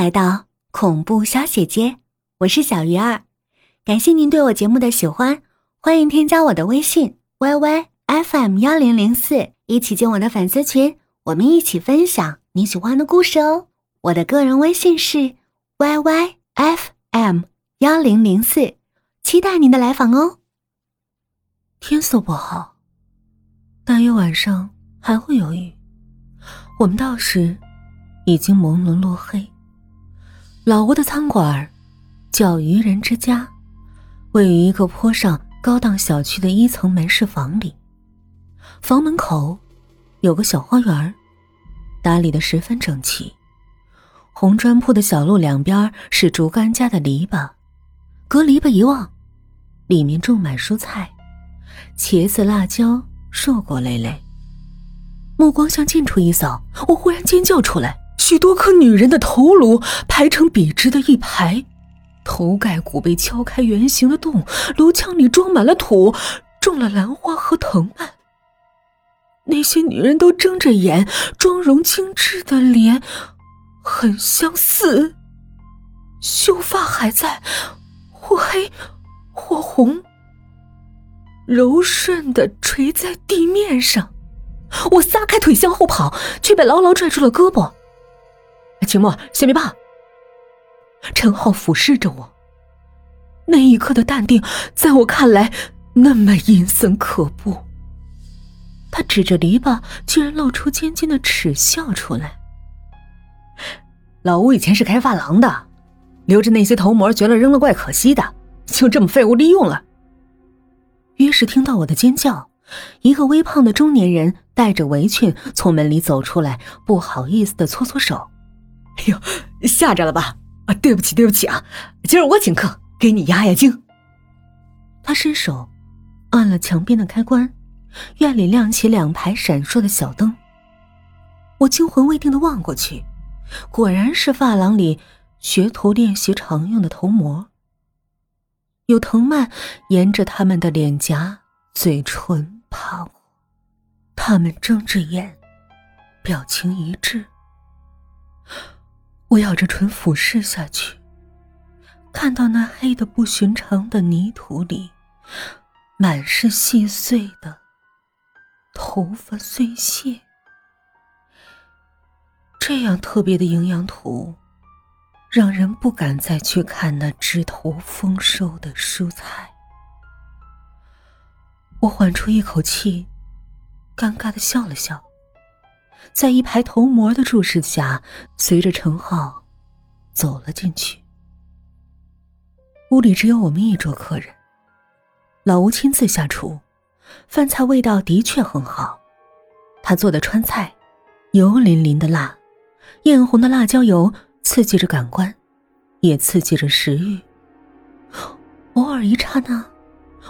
来到恐怖小姐姐，我是小鱼儿，感谢您对我节目的喜欢，欢迎添加我的微信 y y f m 幺零零四，一起进我的粉丝群，我们一起分享你喜欢的故事哦。我的个人微信是 y y f m 幺零零四，期待您的来访哦。天色不好，大约晚上还会有雨，我们到时已经朦胧落黑。老吴的餐馆叫渔人之家，位于一个坡上高档小区的一层门市房里。房门口有个小花园，打理的十分整齐。红砖铺的小路两边是竹竿架的篱笆，隔篱笆一望，里面种满蔬菜，茄子、辣椒、硕果累累。目光向近处一扫，我忽然尖叫出来。许多颗女人的头颅排成笔直的一排，头盖骨被敲开圆形的洞，颅腔里装满了土，种了兰花和藤蔓。那些女人都睁着眼，妆容精致的脸很相似，秀发还在，或黑或红，柔顺的垂在地面上。我撒开腿向后跑，却被牢牢拽住了胳膊。秦墨，先别怕。陈浩俯视着我，那一刻的淡定，在我看来那么阴森可怖。他指着篱笆，居然露出尖尖的齿笑出来。老吴以前是开发廊的，留着那些头模，觉得扔了怪可惜的，就这么废物利用了。于是听到我的尖叫，一个微胖的中年人带着围裙从门里走出来，不好意思的搓搓手。哎呦，吓着了吧？啊，对不起，对不起啊！今儿我请客，给你压压惊。他伸手按了墙边的开关，院里亮起两排闪烁的小灯。我惊魂未定的望过去，果然是发廊里学徒练习常用的头模。有藤蔓沿着他们的脸颊、嘴唇爬过，他们睁着眼，表情一致。我咬着唇俯视下去，看到那黑的不寻常的泥土里，满是细碎的头发碎屑。这样特别的营养土，让人不敢再去看那枝头丰收的蔬菜。我缓出一口气，尴尬的笑了笑。在一排头模的注视下，随着陈浩走了进去。屋里只有我们一桌客人，老吴亲自下厨，饭菜味道的确很好。他做的川菜，油淋淋的辣，艳红的辣椒油刺激着感官，也刺激着食欲。偶尔一刹那，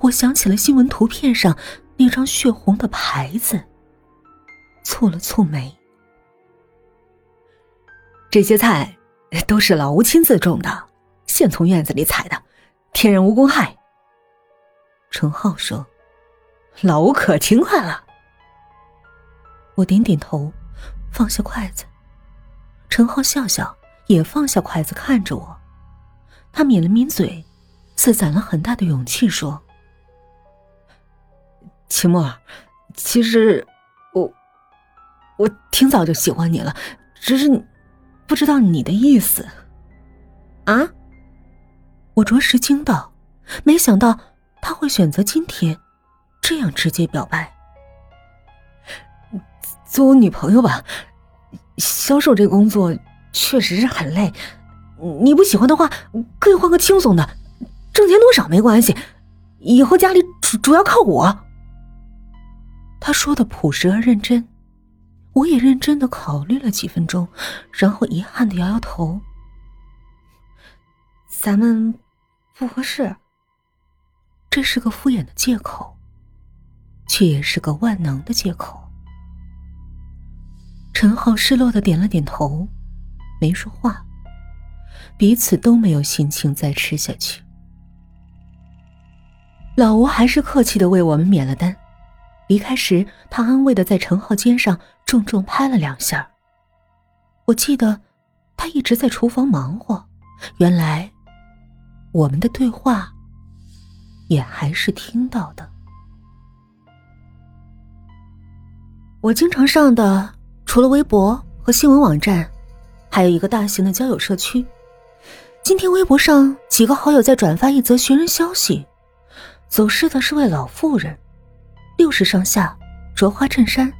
我想起了新闻图片上那张血红的牌子。蹙了蹙眉，这些菜都是老吴亲自种的，现从院子里采的，天然无公害。陈浩说：“老吴可勤快了。”我点点头，放下筷子。陈浩笑笑，也放下筷子，看着我。他抿了抿嘴，似攒了很大的勇气说：“秦墨，其实……”我挺早就喜欢你了，只是不知道你的意思。啊！我着实惊到，没想到他会选择今天这样直接表白。做我女朋友吧，销售这工作确实是很累。你不喜欢的话，可以换个轻松的，挣钱多少没关系。以后家里主主要靠我。他说的朴实而认真。我也认真的考虑了几分钟，然后遗憾的摇摇头。咱们不合适。这是个敷衍的借口，却也是个万能的借口。陈浩失落的点了点头，没说话。彼此都没有心情再吃下去。老吴还是客气的为我们免了单。离开时，他安慰的在陈浩肩上重重拍了两下。我记得，他一直在厨房忙活。原来，我们的对话也还是听到的。我经常上的除了微博和新闻网站，还有一个大型的交友社区。今天微博上几个好友在转发一则寻人消息，走失的是位老妇人，六十上下，着花衬衫，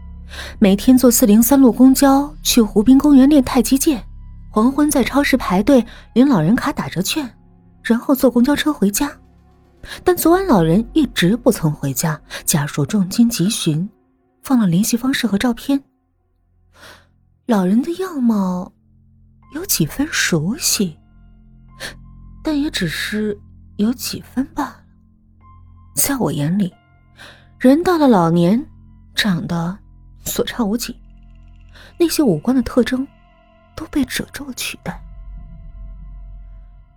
每天坐四零三路公交去湖滨公园练太极剑，黄昏在超市排队领老人卡打折券，然后坐公交车回家。但昨晚老人一直不曾回家，家属重金急寻，放了联系方式和照片。老人的样貌有几分熟悉。但也只是有几分罢了。在我眼里，人到了老年，长得所差无几，那些五官的特征都被褶皱取代。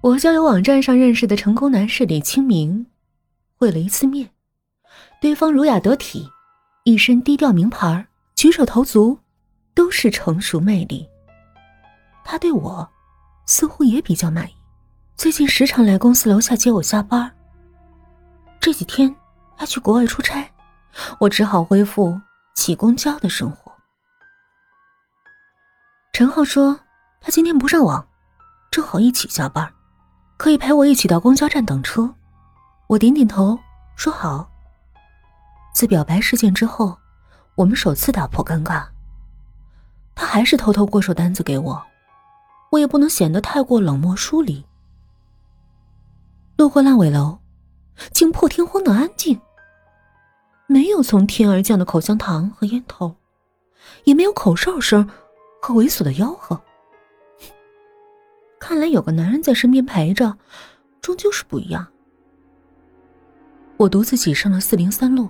我和交友网站上认识的成功男士李清明，会了一次面，对方儒雅得体，一身低调名牌，举手投足都是成熟魅力。他对我似乎也比较满意。最近时常来公司楼下接我下班。这几天他去国外出差，我只好恢复挤公交的生活。陈浩说他今天不上网，正好一起下班，可以陪我一起到公交站等车。我点点头说好。自表白事件之后，我们首次打破尴尬。他还是偷偷过手单子给我，我也不能显得太过冷漠疏离。路过烂尾楼，竟破天荒的安静。没有从天而降的口香糖和烟头，也没有口哨声和猥琐的吆喝。看来有个男人在身边陪着，终究是不一样。我独自挤上了四零三路，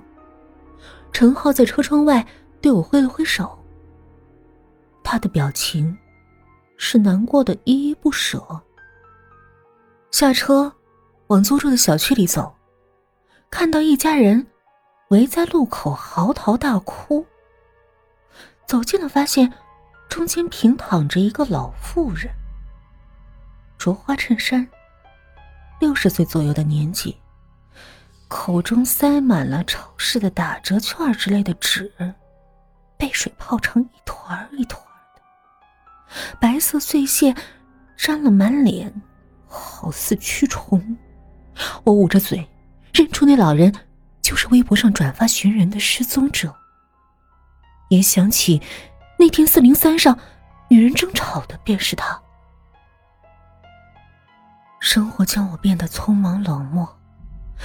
陈浩在车窗外对我挥了挥手。他的表情是难过的依依不舍。下车。往租住的小区里走，看到一家人围在路口嚎啕大哭。走近了，发现中间平躺着一个老妇人，着花衬衫，六十岁左右的年纪，口中塞满了超市的打折券之类的纸，被水泡成一团一团的，白色碎屑沾了满脸，好似蛆虫。我捂着嘴，认出那老人就是微博上转发寻人的失踪者。也想起那天四零三上与人争吵的便是他。生活将我变得匆忙冷漠，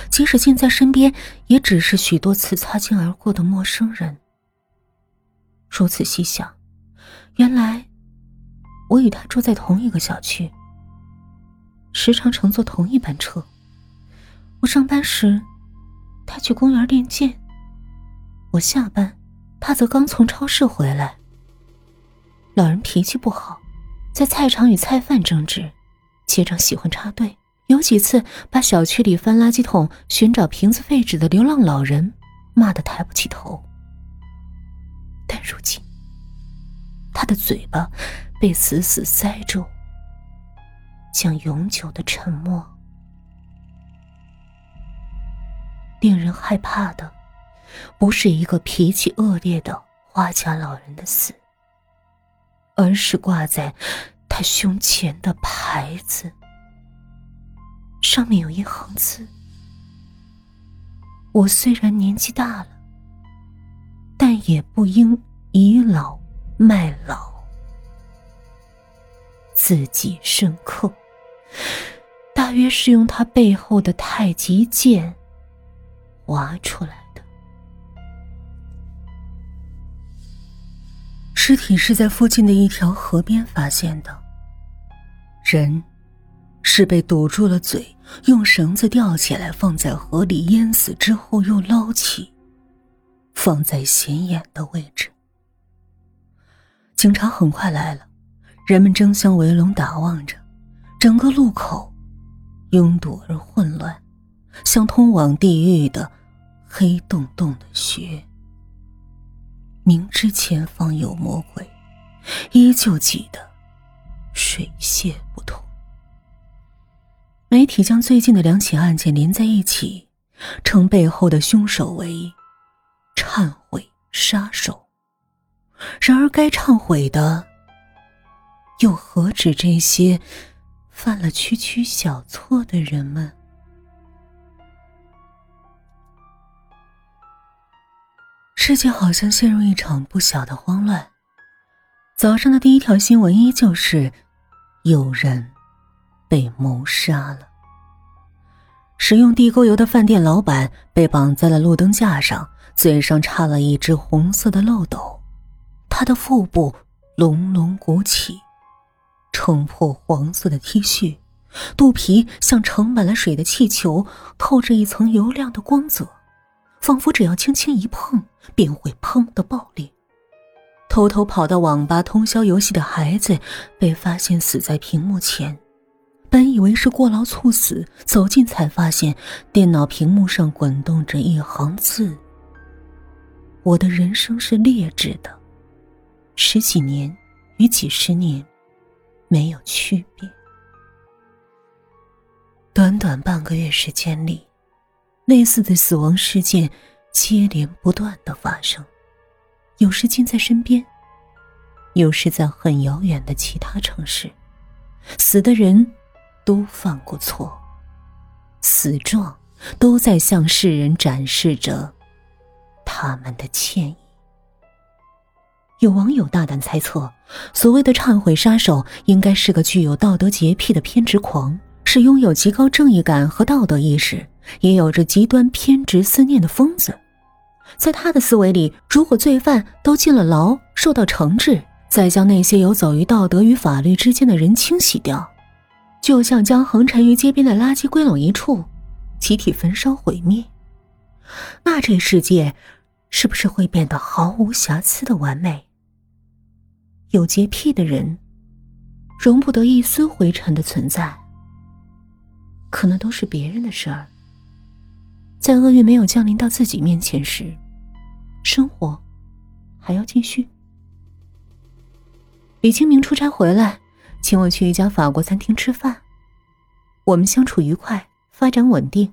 即使近在身边，也只是许多次擦肩而过的陌生人。如此细想，原来我与他住在同一个小区，时常乘坐同一班车。我上班时，他去公园练剑；我下班，他则刚从超市回来。老人脾气不好，在菜场与菜贩争执，街长喜欢插队，有几次把小区里翻垃圾桶寻找瓶子废纸的流浪老人骂得抬不起头。但如今，他的嘴巴被死死塞住，将永久的沉默。令人害怕的，不是一个脾气恶劣的花甲老人的死，而是挂在他胸前的牌子，上面有一行字：“我虽然年纪大了，但也不应倚老卖老。”字迹深刻，大约是用他背后的太极剑。挖出来的尸体是在附近的一条河边发现的，人是被堵住了嘴，用绳子吊起来放在河里淹死之后又捞起，放在显眼的位置。警察很快来了，人们争相围拢打望着，整个路口拥堵而混乱。像通往地狱的黑洞洞的穴，明知前方有魔鬼，依旧挤得水泄不通。媒体将最近的两起案件连在一起，称背后的凶手为“忏悔杀手”。然而，该忏悔的又何止这些犯了区区小错的人们？世界好像陷入一场不小的慌乱。早上的第一条新闻依旧是有人被谋杀了。使用地沟油的饭店老板被绑在了路灯架上，嘴上插了一只红色的漏斗，他的腹部隆隆鼓起，撑破黄色的 T 恤，肚皮像盛满了水的气球，透着一层油亮的光泽，仿佛只要轻轻一碰，便会砰的爆裂。偷偷跑到网吧通宵游戏的孩子，被发现死在屏幕前。本以为是过劳猝死，走近才发现电脑屏幕上滚动着一行字：“我的人生是劣质的，十几年与几十年没有区别。”短短半个月时间里，类似的死亡事件接连不断的发生。有时近在身边，有时在很遥远的其他城市，死的人都犯过错，死状都在向世人展示着他们的歉意。有网友大胆猜测，所谓的忏悔杀手应该是个具有道德洁癖的偏执狂，是拥有极高正义感和道德意识，也有着极端偏执思念的疯子。在他的思维里，如果罪犯都进了牢，受到惩治，再将那些游走于道德与法律之间的人清洗掉，就像将横陈于街边的垃圾归拢一处，集体焚烧毁灭，那这世界是不是会变得毫无瑕疵的完美？有洁癖的人，容不得一丝灰尘的存在，可能都是别人的事儿。在厄运没有降临到自己面前时，生活还要继续。李清明出差回来，请我去一家法国餐厅吃饭，我们相处愉快，发展稳定。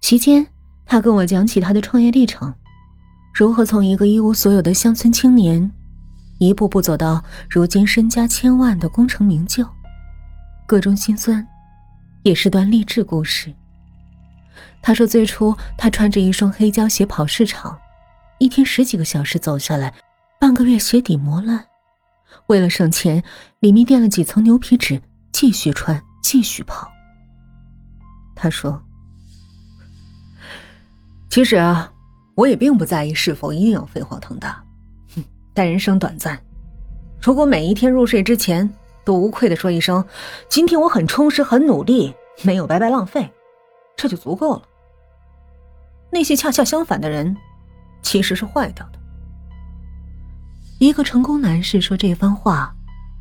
席间，他跟我讲起他的创业历程，如何从一个一无所有的乡村青年，一步步走到如今身家千万的功成名就，各中辛酸，也是段励志故事。他说：“最初，他穿着一双黑胶鞋跑市场，一天十几个小时走下来，半个月鞋底磨烂。为了省钱，里面垫了几层牛皮纸，继续穿，继续跑。”他说：“其实啊，我也并不在意是否一定要飞黄腾达，但人生短暂，如果每一天入睡之前都无愧的说一声‘今天我很充实，很努力，没有白白浪费’，这就足够了。”那些恰恰相反的人，其实是坏掉的。一个成功男士说这番话，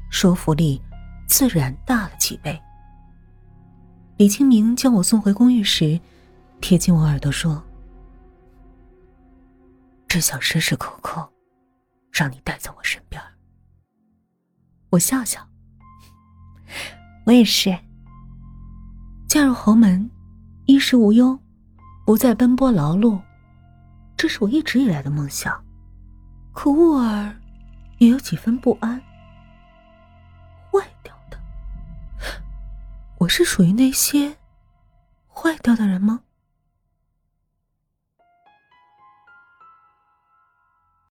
说服力自然大了几倍。李清明将我送回公寓时，贴近我耳朵说：“只想时时刻刻让你待在我身边。”我笑笑，我也是。嫁入豪门，衣食无忧。不再奔波劳碌，这是我一直以来的梦想。可兀尔，也有几分不安。坏掉的，我是属于那些坏掉的人吗？